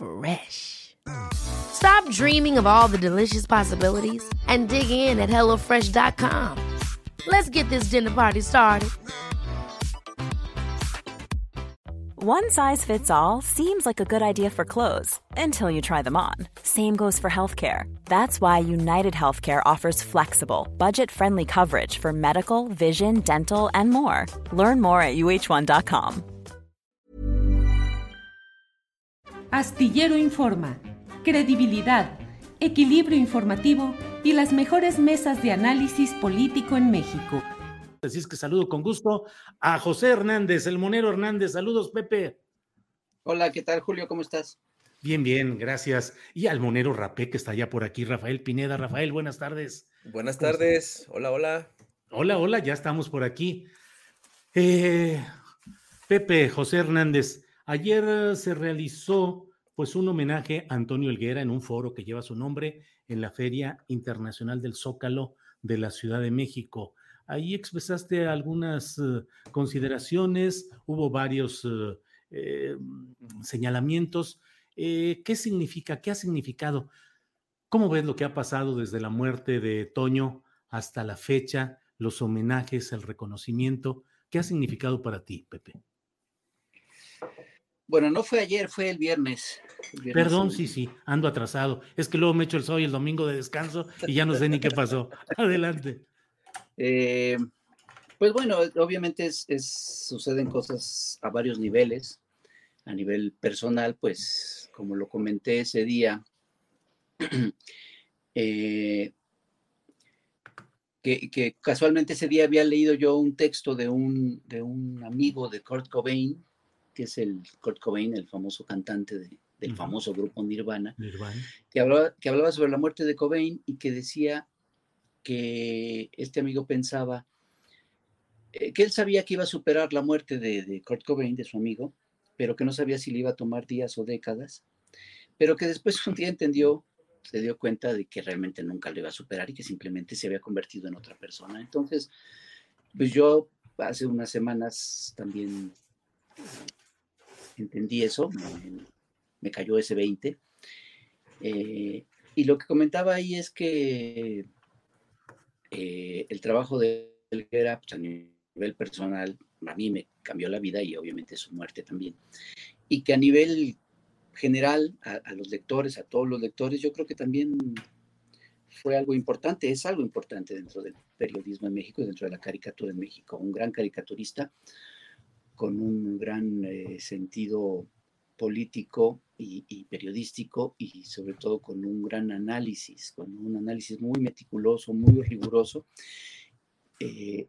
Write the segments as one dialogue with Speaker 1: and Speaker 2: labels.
Speaker 1: Fresh. Stop dreaming of all the delicious possibilities and dig in at HelloFresh.com. Let's get this dinner party started.
Speaker 2: One size fits all seems like a good idea for clothes until you try them on. Same goes for healthcare. That's why United Healthcare offers flexible, budget friendly coverage for medical, vision, dental, and more. Learn more at uh1.com.
Speaker 3: Astillero Informa, credibilidad, equilibrio informativo y las mejores mesas de análisis político en México.
Speaker 4: Así es que saludo con gusto a José Hernández, el monero Hernández. Saludos, Pepe.
Speaker 5: Hola, ¿qué tal, Julio? ¿Cómo estás?
Speaker 4: Bien, bien, gracias. Y al monero Rapé, que está ya por aquí, Rafael Pineda. Rafael, buenas tardes.
Speaker 6: Buenas tardes. Hola, hola.
Speaker 4: Hola, hola, ya estamos por aquí. Eh, Pepe, José Hernández, ayer se realizó pues un homenaje a Antonio Elguera en un foro que lleva su nombre en la Feria Internacional del Zócalo de la Ciudad de México. Ahí expresaste algunas uh, consideraciones, hubo varios eh, señalamientos. Eh, ¿Qué significa? ¿Qué ha significado? ¿Cómo ves lo que ha pasado desde la muerte de Toño hasta la fecha, los homenajes, el reconocimiento? ¿Qué ha significado para ti, Pepe?
Speaker 5: Bueno, no fue ayer, fue el viernes. El viernes
Speaker 4: Perdón, sí, sí, ando atrasado. Es que luego me echo el sol y el domingo de descanso y ya no sé ni qué pasó. Adelante.
Speaker 5: Eh, pues bueno, obviamente es, es, suceden cosas a varios niveles. A nivel personal, pues como lo comenté ese día, eh, que, que, casualmente ese día había leído yo un texto de un, de un amigo de Kurt Cobain, que es el Kurt Cobain, el famoso cantante de, del uh -huh. famoso grupo Nirvana,
Speaker 4: Nirvana.
Speaker 5: Que, hablaba, que hablaba sobre la muerte de Cobain y que decía que este amigo pensaba eh, que él sabía que iba a superar la muerte de, de, Kurt Cobain, de su amigo, pero que no sabía si le iba a tomar días o décadas, pero que después un día entendió, se dio cuenta de que realmente nunca lo iba a superar y que simplemente se había convertido en otra persona. Entonces, pues yo hace unas semanas también entendí eso, me, cayó ese 20. Eh, y lo que comentaba ahí es que eh, el trabajo de Helguera pues, a nivel personal a mí me cambió la vida y obviamente su muerte también. Y que a nivel general, a, a, los lectores, a todos los lectores, yo creo que también fue algo importante, es algo importante dentro del periodismo en México dentro de la caricatura en México. Un gran caricaturista con un gran eh, sentido político y, y, periodístico y sobre todo con un gran análisis, con un análisis muy meticuloso, muy riguroso eh,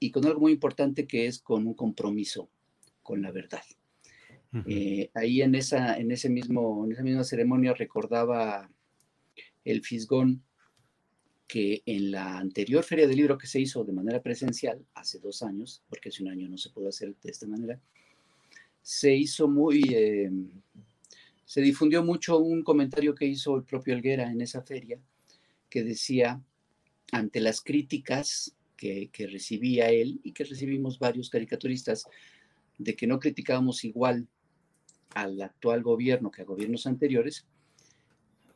Speaker 5: y con algo muy importante que es con un compromiso con la verdad. Uh -huh. eh, ahí en esa, en, ese mismo, en esa misma ceremonia recordaba el Fisgón que en la anterior feria del libro que se hizo de manera presencial, hace dos años, porque hace un año no se pudo hacer de esta manera, se hizo muy, eh, se difundió mucho un comentario que hizo el propio Helguera en esa feria, que decía, ante las críticas que recibía él y que recibimos varios caricaturistas, de que no criticábamos igual al actual gobierno que a gobiernos anteriores,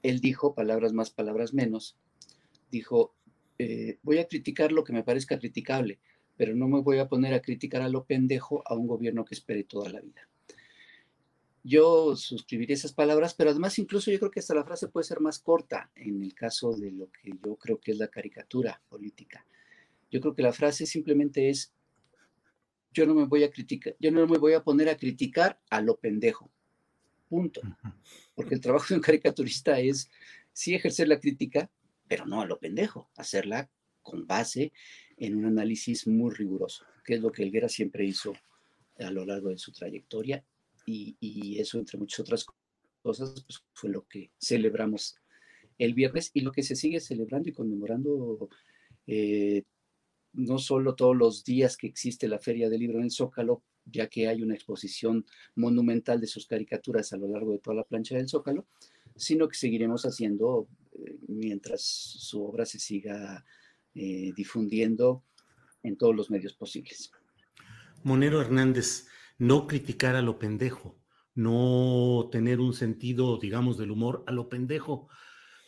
Speaker 5: él dijo, palabras más, palabras menos, dijo, eh, voy a criticar lo que me parezca criticable, pero no me voy a poner a criticar a lo pendejo a un gobierno que espere toda la vida. Yo suscribiría esas palabras, pero además incluso yo creo que hasta la frase puede ser más corta en el caso de lo que yo creo que es la caricatura política. Yo creo que la frase simplemente es, yo no me voy a criticar, yo no me voy a poner a criticar a lo pendejo. Punto. Porque el trabajo de un caricaturista es sí ejercer la crítica, pero no a lo pendejo, hacerla con base en un análisis muy riguroso, que es lo que Elguera siempre hizo a lo largo de su trayectoria y, eso entre muchas otras cosas, pues fue lo que celebramos el viernes y lo que se sigue celebrando y conmemorando eh, no solo todos los días que existe la Feria del Libro en el Zócalo, ya que hay una exposición monumental de sus caricaturas a lo largo de toda la plancha del Zócalo, sino que seguiremos haciendo mientras su obra se siga eh, difundiendo en todos los medios posibles.
Speaker 4: Monero Hernández, no criticar a lo pendejo, no tener un sentido, digamos, del humor a lo pendejo.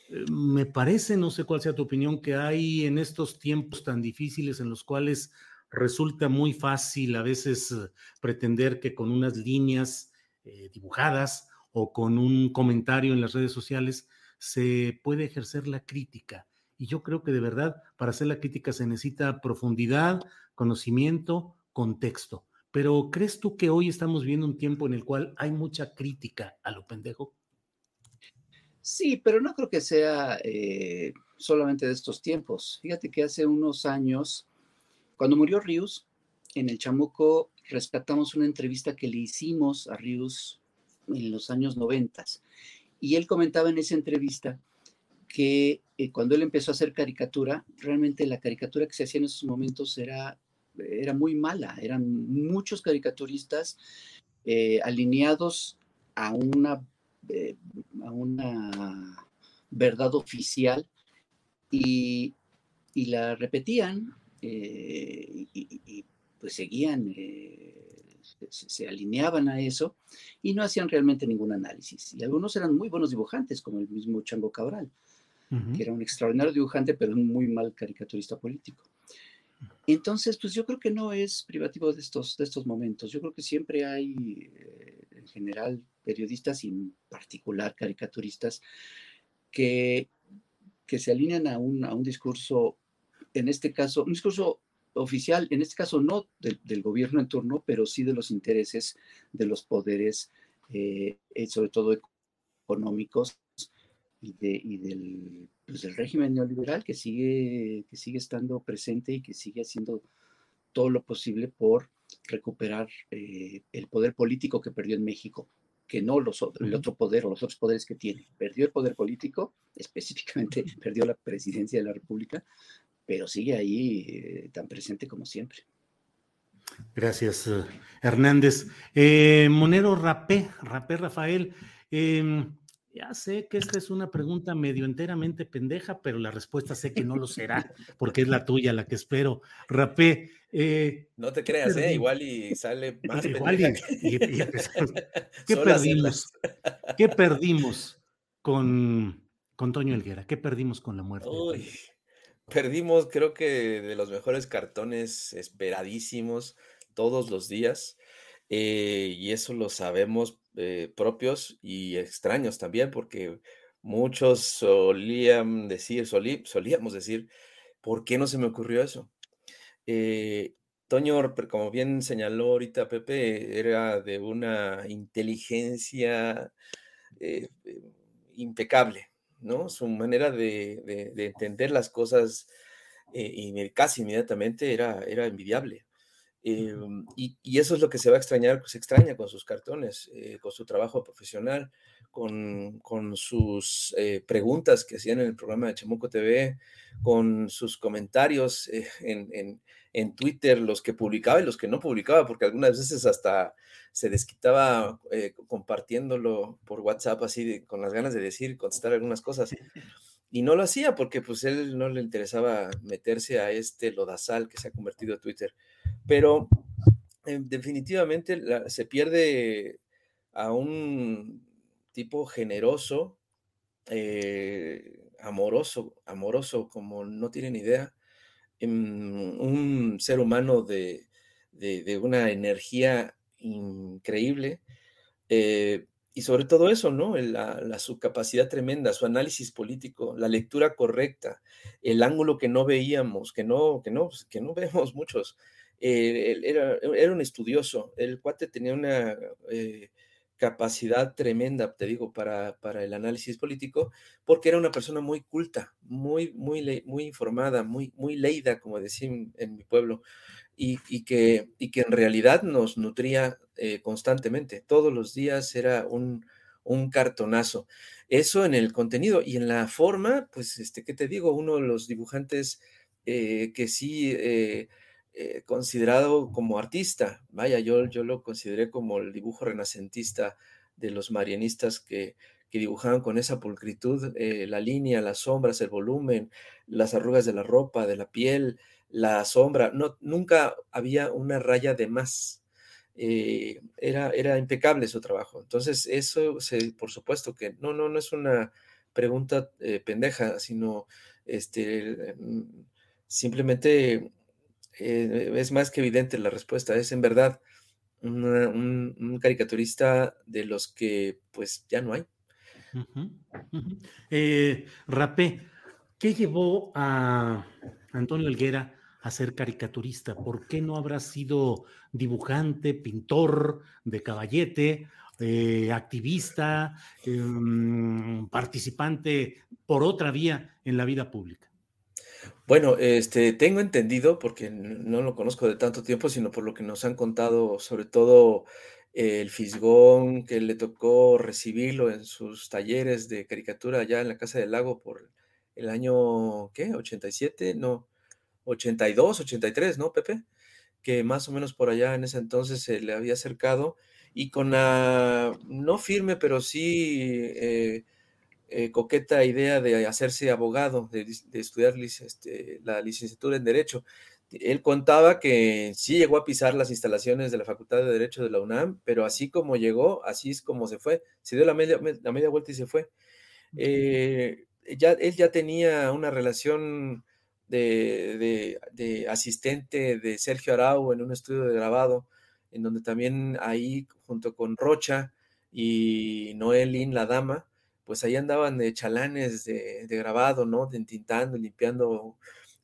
Speaker 4: Eh, me parece, no sé cuál sea tu opinión, que hay en estos tiempos tan difíciles en los cuales resulta muy fácil a veces eh, pretender que con unas líneas eh, dibujadas o con un comentario en las redes sociales se puede ejercer la crítica. Y yo creo que de verdad para hacer la crítica se necesita profundidad, conocimiento, contexto. Pero ¿crees tú que hoy estamos viendo un tiempo en el cual hay mucha crítica a lo pendejo?
Speaker 5: Sí, pero no creo que sea eh, solamente de estos tiempos. Fíjate que hace unos años, cuando murió Rius, en el Chamuco rescatamos una entrevista que le hicimos a Rius en los años noventas. Y él comentaba en esa entrevista que eh, cuando él empezó a hacer caricatura, realmente la caricatura que se hacía en esos momentos era, era muy mala. Eran muchos caricaturistas eh, alineados a una a una verdad oficial y, la repetían eh, y, pues seguían, se, alineaban a eso y no hacían realmente ningún análisis. Y algunos eran muy buenos dibujantes, como el mismo Chango Cabral, que era un extraordinario dibujante, pero un muy mal caricaturista político. Entonces, pues yo creo que no es privativo de estos, de estos momentos. Yo creo que siempre hay, eh, en general, periodistas y en particular caricaturistas que, que se alinean a un, a un discurso, en este caso, un discurso oficial, en este caso no del gobierno en turno, pero sí de los intereses de los poderes, eh, eh, sobre todo económicos y, de, y del, pues, del, régimen neoliberal que sigue, que sigue estando presente y que sigue haciendo todo lo posible por recuperar eh, el poder político que perdió en México que no los, el otro poder o los otros poderes que tiene. Perdió el poder político, específicamente perdió la presidencia de la República, pero sigue ahí eh, tan presente como siempre.
Speaker 4: Gracias, eh, Hernández. Eh, Monero Rapé, Rapé Rafael. Em, ya sé que esta es una pregunta medio enteramente pendeja, pero la respuesta sé que no lo será, porque es la tuya la que espero. Rapé.
Speaker 6: Eh, no te creas, ¿eh? igual y sale más.
Speaker 4: Igual y, ¿Qué perdimos? ¿Qué perdimos con, con Toño Elguera? ¿Qué perdimos con la muerte?
Speaker 6: Perdimos, creo que de los mejores cartones esperadísimos todos los días. Eh, y eso lo sabemos eh, propios y extraños también, porque muchos solían decir, solíamos decir, ¿por qué no se me ocurrió eso? Eh, Toño, como bien señaló ahorita Pepe, era de una inteligencia impecable, ¿no? Su manera de, entender las cosas y casi inmediatamente era, era envidiable. Em, y, eso es lo que se va a extrañar, se extraña con sus cartones, eh, con su trabajo profesional, con, sus eh, preguntas que hacían en el programa de Chamuco TV, con sus comentarios eh, en, en, Twitter, los que publicaba y los que no publicaba, porque algunas veces hasta se desquitaba compartiéndolo por WhatsApp, así con las ganas de decir, contestar algunas cosas. Y no lo hacía porque pues él no le interesaba meterse a este lodazal que se ha convertido en Twitter. Pero eh, definitivamente se pierde a un tipo generoso, eh, amoroso, amoroso como no tienen idea, em, un ser humano de, una energía increíble. Eh, y sobre todo eso, ¿no? La, su capacidad tremenda, su análisis político, la lectura correcta, el ángulo que no veíamos, que no, que no, que no vemos muchos. Eh, era, era, un estudioso, el cuate tenía una capacidad tremenda, te digo, para, para, el análisis político, porque era una persona muy culta, muy, muy, muy informada, muy, muy leída, como decían en mi pueblo, y, y, que, y que en realidad nos nutría eh, constantemente. Todos los días era un, un cartonazo. Eso en el contenido y en la forma, pues, este, ¿qué te digo? Uno de los dibujantes eh, que sí eh, eh, considerado como artista, vaya, yo, yo lo consideré como el dibujo renacentista de los marianistas que, que dibujaban con esa pulcritud la línea, las sombras, el volumen, las arrugas de la ropa, de la piel, la sombra. No, nunca había una raya de más. Eh, era, era impecable su trabajo. Entonces, eso, se, por supuesto que no, no, no es una pregunta eh, pendeja, sino este, mm, simplemente eh, es más que evidente la respuesta. Es en verdad un, caricaturista de los que pues ya no hay.
Speaker 4: Rapé, ¿qué llevó a Antonio Helguera a ser caricaturista? ¿Por qué no habrá sido dibujante, pintor de caballete, eh, activista, em, participante por otra vía en la vida pública?
Speaker 6: Bueno, este, tengo entendido, porque no lo conozco de tanto tiempo, sino por lo que nos han contado, sobre todo el Fisgón, que le tocó recibirlo en sus talleres de caricatura allá en la Casa del Lago por el año, ¿qué? ¿87? No, 82, 83, ¿no, Pepe? Que más o menos por allá en ese entonces se le había acercado y con la, no firme, pero sí eh, eh, coqueta idea de hacerse abogado, de, estudiar este, la licenciatura en Derecho. Él contaba que sí llegó a pisar las instalaciones de la Facultad de Derecho de la UNAM, pero así como llegó, así es como se fue. Se dio la media, la media vuelta y se fue. Eh, ya, él ya tenía una relación de, asistente de Sergio Arau en un estudio de grabado, en donde también ahí, junto con Rocha y Noelín, la dama, pues ahí andaban de chalanes de, grabado, ¿no? De entintando, limpiando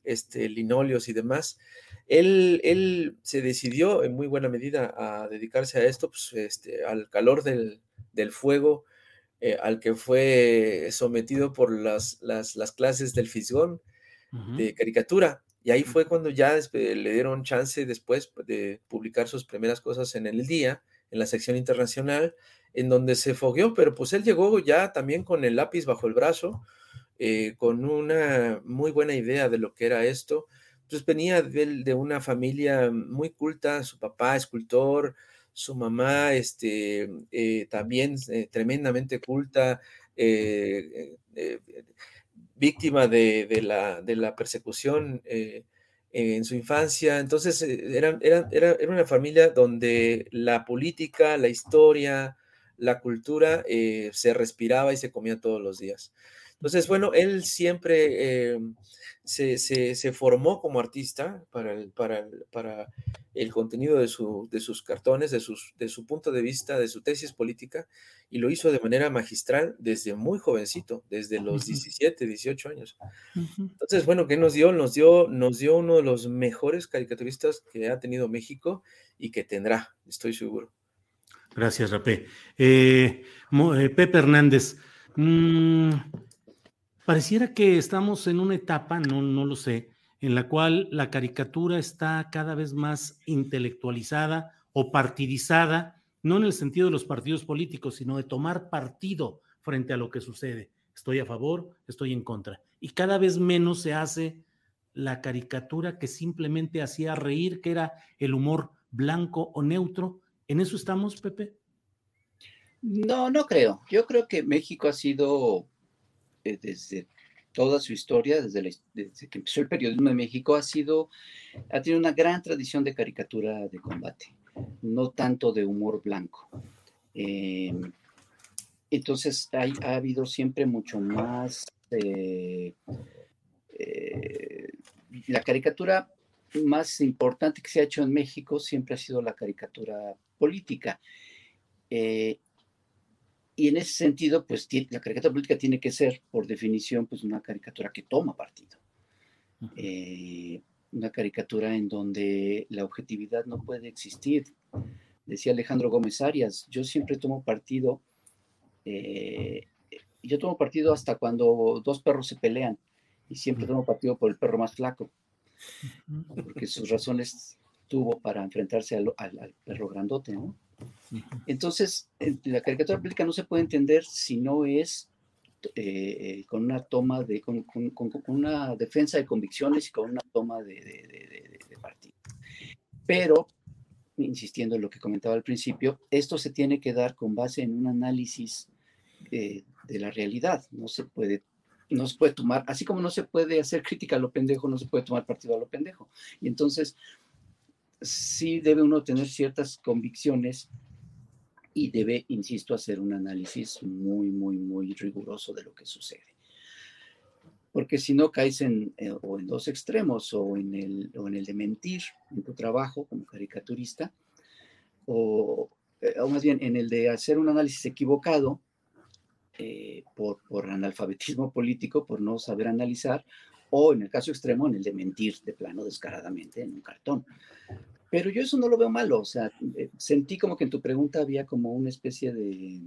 Speaker 6: este, linóleos y demás. Él, él, se decidió en muy buena medida a dedicarse a esto, pues, este, al calor del, fuego, eh, al que fue sometido por las, las, las clases del Fisgón, de caricatura. Y ahí fue cuando ya le dieron chance después de publicar sus primeras cosas en el día, en la sección internacional, en donde se fogueó, pero pues él llegó ya también con el lápiz bajo el brazo, eh, con una muy buena idea de lo que era esto. Pues venía de, una familia muy culta, su papá escultor, su mamá este, eh, también eh, tremendamente culta, víctima de, la, de persecución en su infancia. Entonces, eh, era, era, era, una familia donde la política, la historia, la cultura eh, se respiraba y se comía todos los días. Entonces, bueno, él siempre se, formó como artista para el, para para el contenido de, su, de sus cartones, de, sus, de su punto de vista, de su tesis política, y lo hizo de manera magistral desde muy jovencito, desde los 17, 18 años. Entonces, bueno, ¿qué nos dio? Nos dio, nos dio uno de los mejores caricaturistas que ha tenido México y que tendrá, estoy seguro.
Speaker 4: Gracias, Rapé. Eh, eh, Pepe Hernández, mmm, Pareciera que estamos en una etapa, no, no lo sé, en la cual la caricatura está cada vez más intelectualizada o partidizada, no en el sentido de los partidos políticos, sino de tomar partido frente a lo que sucede. Estoy a favor, estoy en contra. Y cada vez menos se hace la caricatura que simplemente hacía reír, que era el humor blanco o neutro. ¿En eso estamos, Pepe?
Speaker 5: No, no creo. Yo creo que México ha sido eh, desde toda su historia, desde, que empezó el periodismo de México, ha sido, ha tenido una gran tradición de caricatura de combate, no tanto de humor blanco. Em, entonces ha habido siempre mucho más eh, eh, la caricatura más importante que se ha hecho en México siempre ha sido la caricatura política. Y en ese sentido, pues la caricatura política tiene que ser, por definición, pues una caricatura que toma partido. Eh, una caricatura en donde la objetividad no puede existir. Decía Alejandro Gómez Arias, yo siempre tomo partido, eh, yo tomo partido hasta cuando dos perros se pelean y siempre tomo partido por el perro más flaco, porque sus razones tuvo para enfrentarse al, al perro grandote, ¿no? Entonces, la caricatura política no se puede entender si no es eh, con una toma de, con, una defensa de convicciones y con una toma de, de, partido. Pero, insistiendo en lo que comentaba al principio, esto se tiene que dar con base en un análisis eh, de la realidad. No se puede no se puede tomar, así como no se puede hacer crítica a lo pendejo, no se puede tomar partido a lo pendejo. Y entonces, sí debe uno tener ciertas convicciones y debe, insisto, hacer un análisis muy, muy, muy riguroso de lo que sucede. Porque si no caes en, eh, o en dos extremos, o en, el, o en el de mentir en tu trabajo como caricaturista, o, eh, más bien en el de hacer un análisis equivocado eh, por, por analfabetismo político, por no saber analizar, o en el caso extremo, en el de mentir de plano descaradamente en un cartón. Pero yo eso no lo veo malo, o sea, eh, sentí como que en tu pregunta había como una especie de,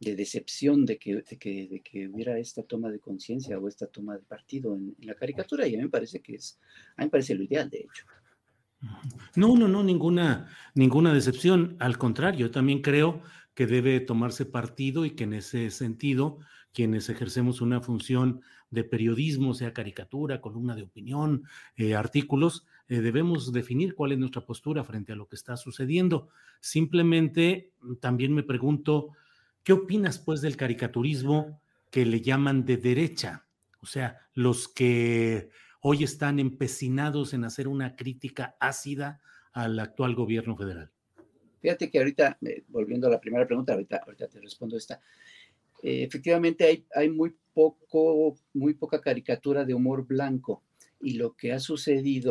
Speaker 5: decepción de que, de que, hubiera esta toma de conciencia o esta toma de partido en, la caricatura y a mí me parece que es, a mí me parece lo ideal, de hecho.
Speaker 4: No, no, no, ninguna, ninguna decepción. Al contrario, yo también creo que debe tomarse partido y que en ese sentido, quienes ejercemos una función de periodismo, sea caricatura, columna de opinión, eh, artículos, eh, debemos definir cuál es nuestra postura frente a lo que está sucediendo. Simplemente mm, también me pregunto, ¿qué opinas pues del caricaturismo que le llaman de derecha? O sea, los que hoy están empecinados en hacer una crítica ácida al actual gobierno federal.
Speaker 5: Fíjate que ahorita, eh, volviendo a la primera pregunta, ahorita, ahorita te respondo esta. Eh, efectivamente hay, hay muy, poco, muy poca caricatura de humor blanco y lo que ha sucedido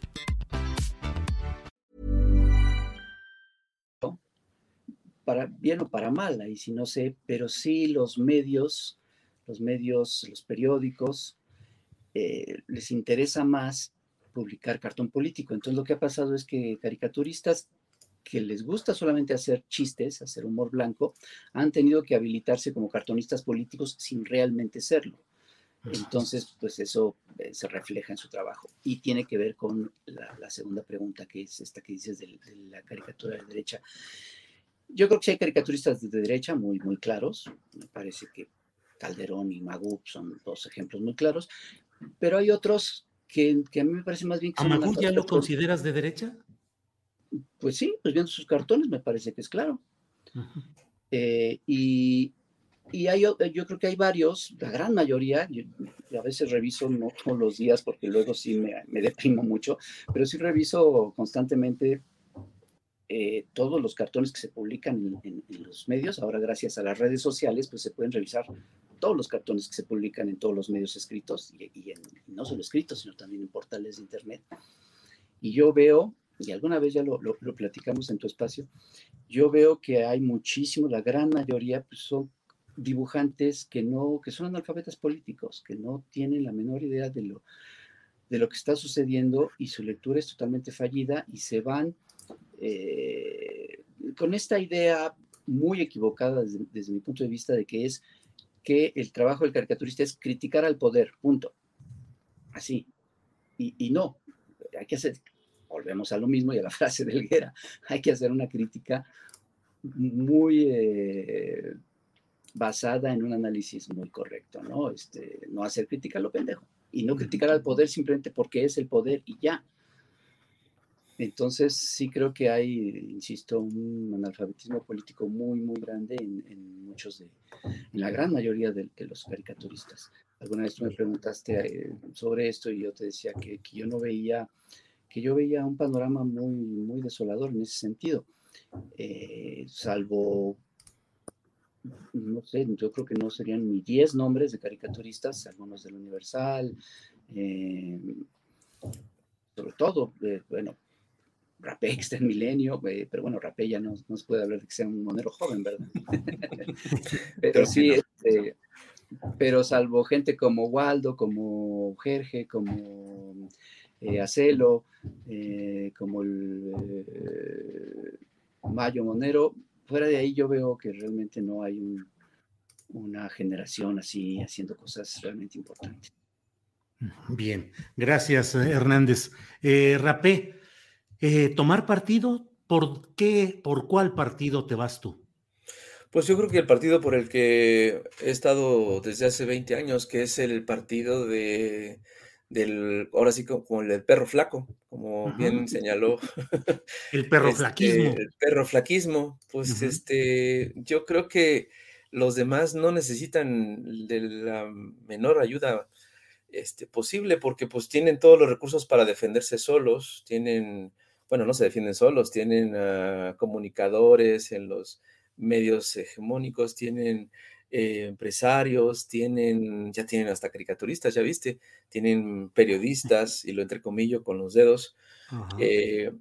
Speaker 5: para bien o para mal, ahí sí no sé, pero sí los medios, los medios, los periódicos, eh, les interesa más publicar cartón político. Entonces lo que ha pasado es que caricaturistas que les gusta solamente hacer chistes, hacer humor blanco, han tenido que habilitarse como cartonistas políticos sin realmente serlo. Entonces, pues eso eh, se refleja en su trabajo. Y tiene que ver con la, segunda pregunta, que es esta que dices de, de la caricatura de derecha. Yo creo que sí hay caricaturistas de derecha muy, muy claros. Me parece que Calderón y Magub son dos ejemplos muy claros. Pero hay otros que, que a mí me parece más bien que...
Speaker 4: ¿A Magub ya lo consideras de derecha?
Speaker 5: Pues sí, pues viendo sus cartones me parece que es claro. Eh, y, y hay, yo creo que hay varios, la gran mayoría, yo, a veces reviso, no todos los días porque luego sí me, me deprimo mucho, pero sí reviso constantemente eh, todos los cartones que se publican en, los medios, ahora gracias a las redes sociales, pues se pueden revisar todos los cartones que se publican en todos los medios escritos, y, no solo escritos, sino también en portales de Internet. Y yo veo, y alguna vez ya lo, platicamos en tu espacio, yo veo que hay muchísimo, la gran mayoría pues son dibujantes que no, que son analfabetas políticos, que no tienen la menor idea de lo, de lo que está sucediendo y su lectura es totalmente fallida y se van eh, con esta idea muy equivocada desde, mi punto de vista de que es que el trabajo del caricaturista es criticar al poder, punto. Así. Y, no, hay que hacer, volvemos a lo mismo y a la frase de Helguera, hay que hacer una crítica muy eh, basada en un análisis muy correcto, ¿no? Este, no hacer crítica a lo pendejo y no criticar al poder simplemente porque es el poder y ya. Entonces sí creo que hay, insisto, un analfabetismo político muy, muy grande en, muchos de, en la gran mayoría de, los caricaturistas. Alguna vez tú me preguntaste eh, sobre esto y yo te decía que, que, yo no veía, que yo veía un panorama muy, muy desolador en ese sentido, eh, salvo no sé, yo creo que no serían ni 10 nombres de caricaturistas, algunos del Universal, eh, sobre todo, eh, bueno, Rapé está en Milenio, eh, pero bueno, Rapé ya no, no, se puede hablar de que sea un monero joven, ¿verdad? pero sí, este, pero salvo gente como Waldo, como Jerge, como Acelo, como el Mayo Monero, fuera de ahí yo veo que realmente no hay una generación así haciendo cosas realmente importantes.
Speaker 4: Bien, gracias Hernández. Eh, Rapé, eh, tomar partido, ¿por qué, por cuál partido te vas tú?
Speaker 6: Pues yo creo que el partido por el que he estado desde hace 20 años, que es el partido de del, ahora sí como el del perro flaco, como bien señaló.
Speaker 4: El perro este, flaquismo.
Speaker 6: El perro flaquismo, pues este, yo creo que los demás no necesitan de la menor ayuda este, posible porque pues tienen todos los recursos para defenderse solos, tienen, bueno, no se defienden solos, tienen comunicadores en los medios hegemónicos, tienen eh, empresarios, tienen, ya tienen hasta caricaturistas, ya viste, tienen periodistas, y lo entrecomillo con los dedos. Eh,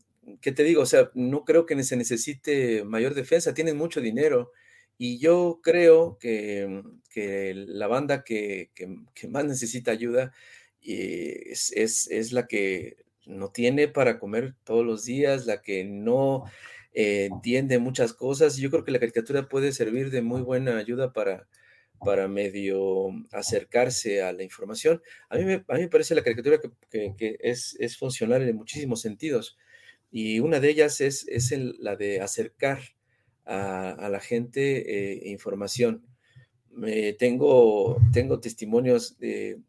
Speaker 6: ¿Qué te digo? O sea, no creo que se necesite mayor defensa, tienen mucho dinero. Y yo creo que, la banda que, más necesita ayuda eh, es, es, la que no tiene para comer todos los días, la que no eh, entiende muchas cosas. Yo creo que la caricatura puede servir de muy buena ayuda para, para medio acercarse a la información. A mí me, a mí me parece la caricatura que, es, es, funcional en muchísimos sentidos. Y una de ellas es, es la de acercar a, la gente eh, información. tengo, tengo testimonios de,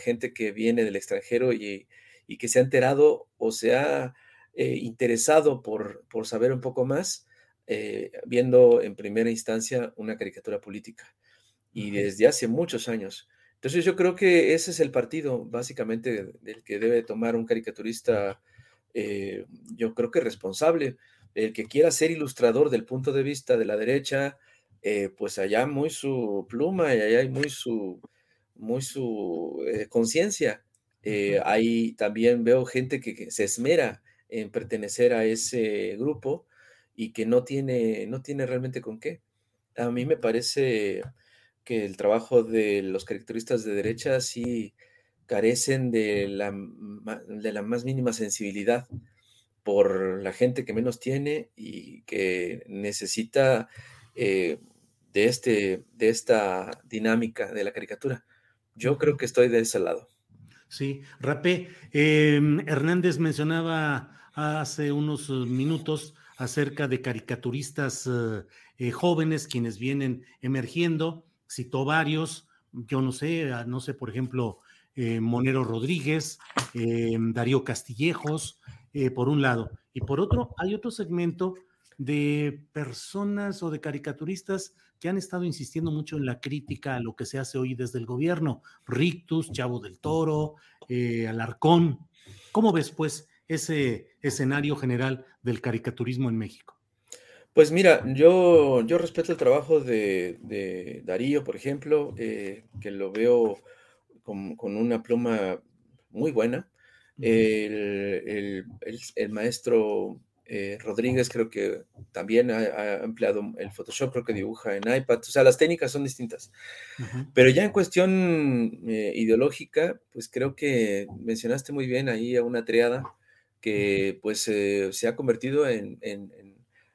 Speaker 6: gente que viene del extranjero y, y que se ha enterado o se ha eh, interesado por, por, saber un poco más, eh, viendo en primera instancia una caricatura política y desde hace muchos años. Entonces yo creo que ese es el partido básicamente del que debe tomar un caricaturista, eh, yo creo que responsable, el que quiera ser ilustrador del punto de vista de la derecha, pues allá muy su pluma y allá hay muy su, muy su conciencia. Ahí también veo gente que, se esmera en pertenecer a ese grupo y que no tiene, no tiene realmente con qué. A mí me parece que el trabajo de los caricaturistas de derecha sí carecen de la, de la más mínima sensibilidad por la gente que menos tiene y que necesita eh, de, este, de esta dinámica de la caricatura. Yo creo que estoy de ese lado.
Speaker 4: Sí, Rapé, em, Hernández mencionaba hace unos eh, minutos acerca de caricaturistas eh, eh, jóvenes quienes vienen emergiendo, citó varios, yo no sé, ah, no sé, por ejemplo, Monero Rodríguez, Darío Castillejos, por un lado, y por otro, hay otro segmento de personas o de caricaturistas que han estado insistiendo mucho en la crítica a lo que se hace hoy desde el gobierno, Rictus, Chavo del Toro, Alarcón. ¿Cómo ves, pues, ese escenario general del caricaturismo en México?
Speaker 6: Pues mira, yo, yo respeto el trabajo de, Darío, por ejemplo, eh, que lo veo con, una pluma muy buena. El, maestro eh, Rodríguez creo que también ha, empleado el Photoshop, creo que dibuja en iPad, o sea, las técnicas son distintas. Pero ya en cuestión eh, ideológica, pues creo que mencionaste muy bien ahí a una triada que pues eh, se ha convertido en,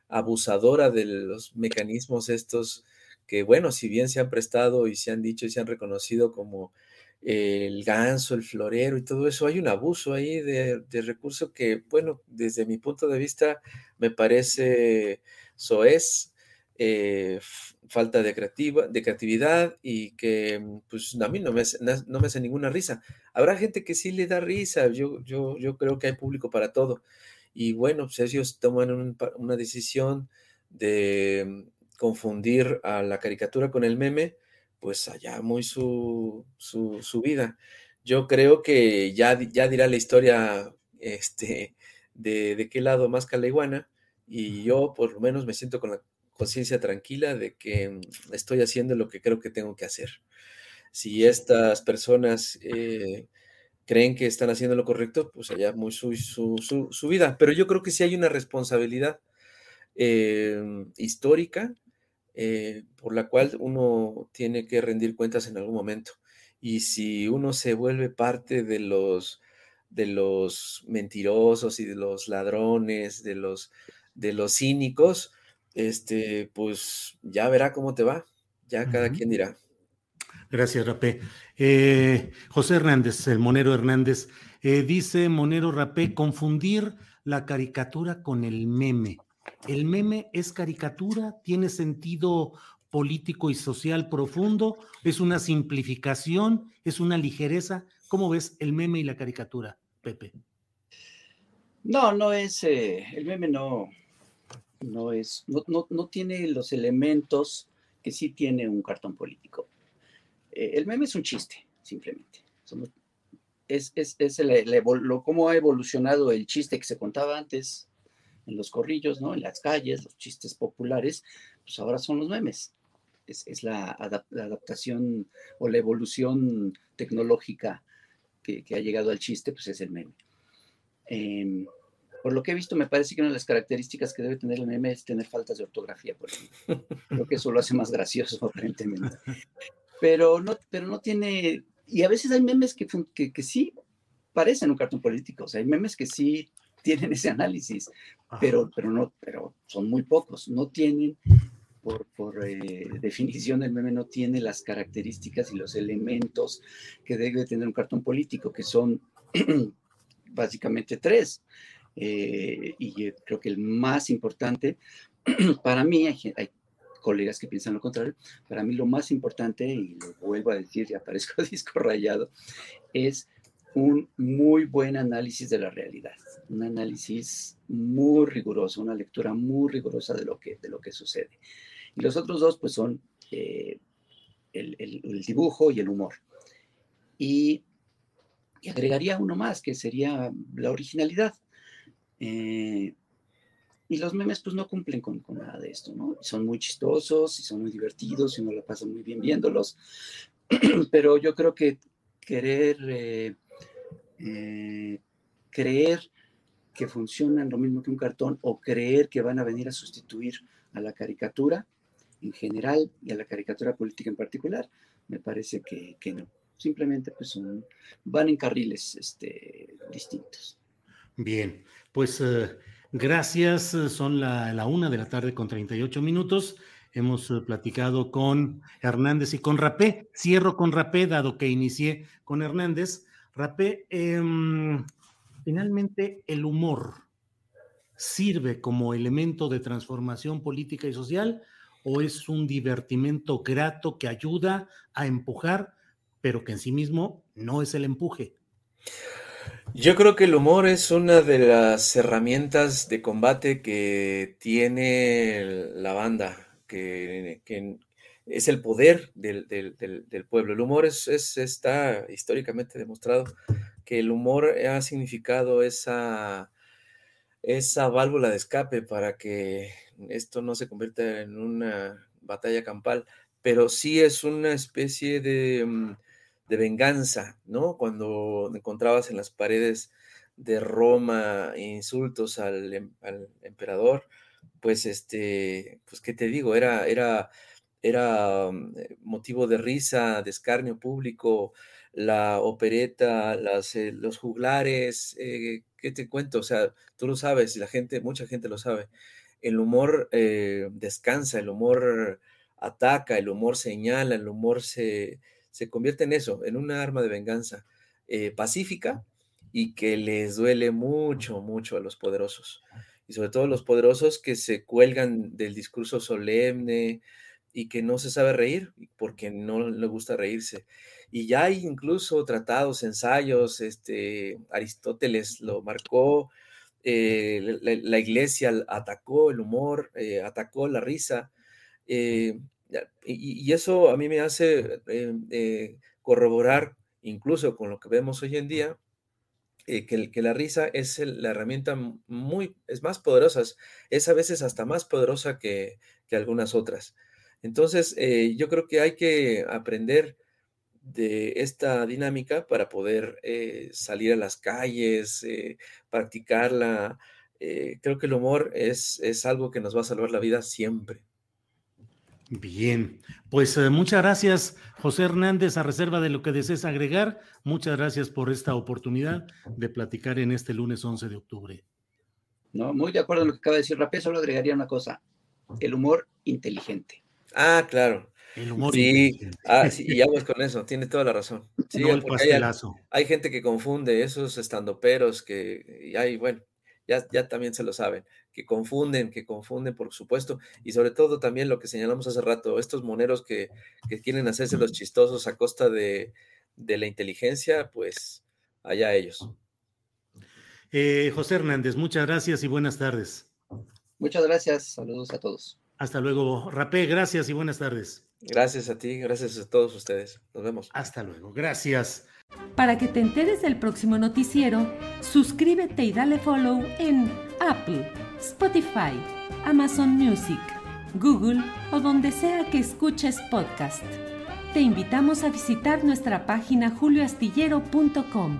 Speaker 6: abusadora de los mecanismos estos que, bueno, si bien se han prestado y se han dicho y se han reconocido como el ganso, el florero y todo eso, hay un abuso ahí de, de recurso que, bueno, desde mi punto de vista me parece soez, eh, falta de, creativa, de creatividad y que mm, pues a mí no me, hace ninguna risa. Habrá gente que sí le da risa, yo, yo, yo creo que hay público para todo. Y bueno, pues ellos toman una decisión de confundir a la caricatura con el meme, pues allá muy su, su, vida. Yo creo que ya, ya dirá la historia este, de, de qué lado más iguana y yo por lo menos me siento con la conciencia tranquila de que mm, estoy haciendo lo que creo que tengo que hacer. Si estas personas eh, creen que están haciendo lo correcto, pues allá muy su, su, vida. Pero yo creo que sí hay una responsabilidad eh, histórica eh, por la cual uno tiene que rendir cuentas en algún momento. Y si uno se vuelve parte de los de los mentirosos y de los ladrones, de los de los cínicos, este, pues ya verá cómo te va. Ya cada quien dirá.
Speaker 4: Gracias, Rapé. Eh, José Hernández, el Monero Hernández, eh, dice Monero Rapé, confundir la caricatura con el meme. ¿El meme es caricatura? ¿Tiene sentido político y social profundo? ¿Es una simplificación? ¿Es una ligereza? ¿Cómo ves el meme y la caricatura, Pepe?
Speaker 5: No, no es, eh, el meme no, no es, no, tiene los elementos que sí tiene un cartón político. Eh, el meme es un chiste, simplemente. es, es, es lo, cómo ha evolucionado el chiste que se contaba antes en los corrillos, ¿no? En las calles, los chistes populares, pues ahora son los memes. Es, la, adaptación o la evolución tecnológica que, ha llegado al chiste, pues es el meme. Em, por lo que he visto, me parece que una de las características que debe tener el meme es tener faltas de ortografía, por ejemplo. Creo que eso lo hace más gracioso, aparentemente. Pero no, pero no tiene. Y a veces hay memes que, que, que sí parecen un cartón político. O sea, hay memes que sí tienen ese análisis, pero, pero, no, pero son muy pocos. No tienen, por, por eh, definición, el meme no tiene las características y los elementos que debe tener un cartón político, que son básicamente tres. Eh, y creo que el más importante, para mí, hay, colegas que piensan lo contrario, para mí lo más importante, y lo vuelvo a decir, ya parezco disco rayado, es un muy buen análisis de la realidad, un análisis muy riguroso, una lectura muy rigurosa de lo que, de lo que sucede. Y los otros dos, pues son eh, el, el, dibujo y el humor. Y, y agregaría uno más, que sería la originalidad. Eh, y los memes pues no cumplen con, con, nada de esto, ¿no? Son muy chistosos y son muy divertidos y uno la pasa muy bien viéndolos. Pero yo creo que querer eh, eh, creer que funcionan lo mismo que un cartón o creer que van a venir a sustituir a la caricatura en general y a la caricatura política en particular, me parece que, que no. Simplemente pues son, van en carriles este, distintos.
Speaker 4: Bien, pues uh, gracias. Son la, la, una de la tarde con 38 minutos. Hemos uh, platicado con Hernández y con Rapé. Cierro con Rapé, dado que inicié con Hernández. Rapé, eh, finalmente el humor sirve como elemento de transformación política y social o es un divertimento grato que ayuda a empujar, pero que en sí mismo no es el empuje.
Speaker 6: Yo creo que el humor es una de las herramientas de combate que tiene la banda, que, es el poder del, pueblo. El humor es, está históricamente demostrado que el humor ha significado esa, esa válvula de escape para que esto no se convierta en una batalla campal, pero sí es una especie de mm, de venganza, ¿no? Cuando encontrabas en las paredes de Roma insultos em, al, emperador, pues este, pues qué te digo, era, era, era mm, eh, motivo de risa, de escarnio público, la opereta, las, eh, los juglares, eh, ¿qué te cuento? O sea, tú lo sabes, la gente, mucha gente lo sabe. El humor descansa, el humor ataca, el humor señala, el humor se, se convierte en eso, en una arma de venganza eh, pacífica y que les duele mucho, mucho a los poderosos. Y sobre todo los poderosos que se cuelgan del discurso solemne y que no se sabe reír porque no le gusta reírse. Y ya hay incluso tratados, ensayos, este, Aristóteles lo marcó, eh, la, iglesia atacó el humor, eh, atacó la risa, y, eso a mí me hace corroborar incluso con lo que vemos hoy en día, que, que, la risa es la herramienta muy, es más poderosa, es a veces hasta más poderosa que algunas otras. Entonces, yo creo que hay que aprender de esta dinámica para poder eh, salir a las calles, eh, practicarla. Eh, creo que el humor es, es algo que nos va a salvar la vida siempre.
Speaker 4: Bien, pues muchas gracias, José Hernández, a reserva de lo que desees agregar. Muchas gracias por esta oportunidad de platicar en este lunes 11 de octubre.
Speaker 5: No, muy de acuerdo con lo que acaba de decir Rapé, solo agregaría una cosa, el humor inteligente.
Speaker 6: Ah, claro.
Speaker 4: El humor.
Speaker 6: Sí, ah, sí, y vamos con eso, tiene toda la razón. Sí, el pastelazo. Hay, gente que confunde esos estandoperos que, y hay, bueno, ya, ya también se lo saben, que confunden, que confunden, por supuesto, y sobre todo también lo que señalamos hace rato, estos moneros que, que quieren hacerse los chistosos a costa de, de la inteligencia, pues allá ellos.
Speaker 4: Eh, José Hernández, muchas gracias y buenas tardes.
Speaker 5: Muchas gracias, saludos a todos.
Speaker 4: Hasta luego, Rapé, gracias y buenas tardes.
Speaker 6: Gracias a ti, gracias a todos ustedes. Nos vemos.
Speaker 4: Hasta luego, gracias.
Speaker 3: Para que te enteres del próximo noticiero, suscríbete y dale follow en Apple, Spotify, Amazon Music, Google o donde sea que escuches podcast. Te invitamos a visitar nuestra página julioastillero.com.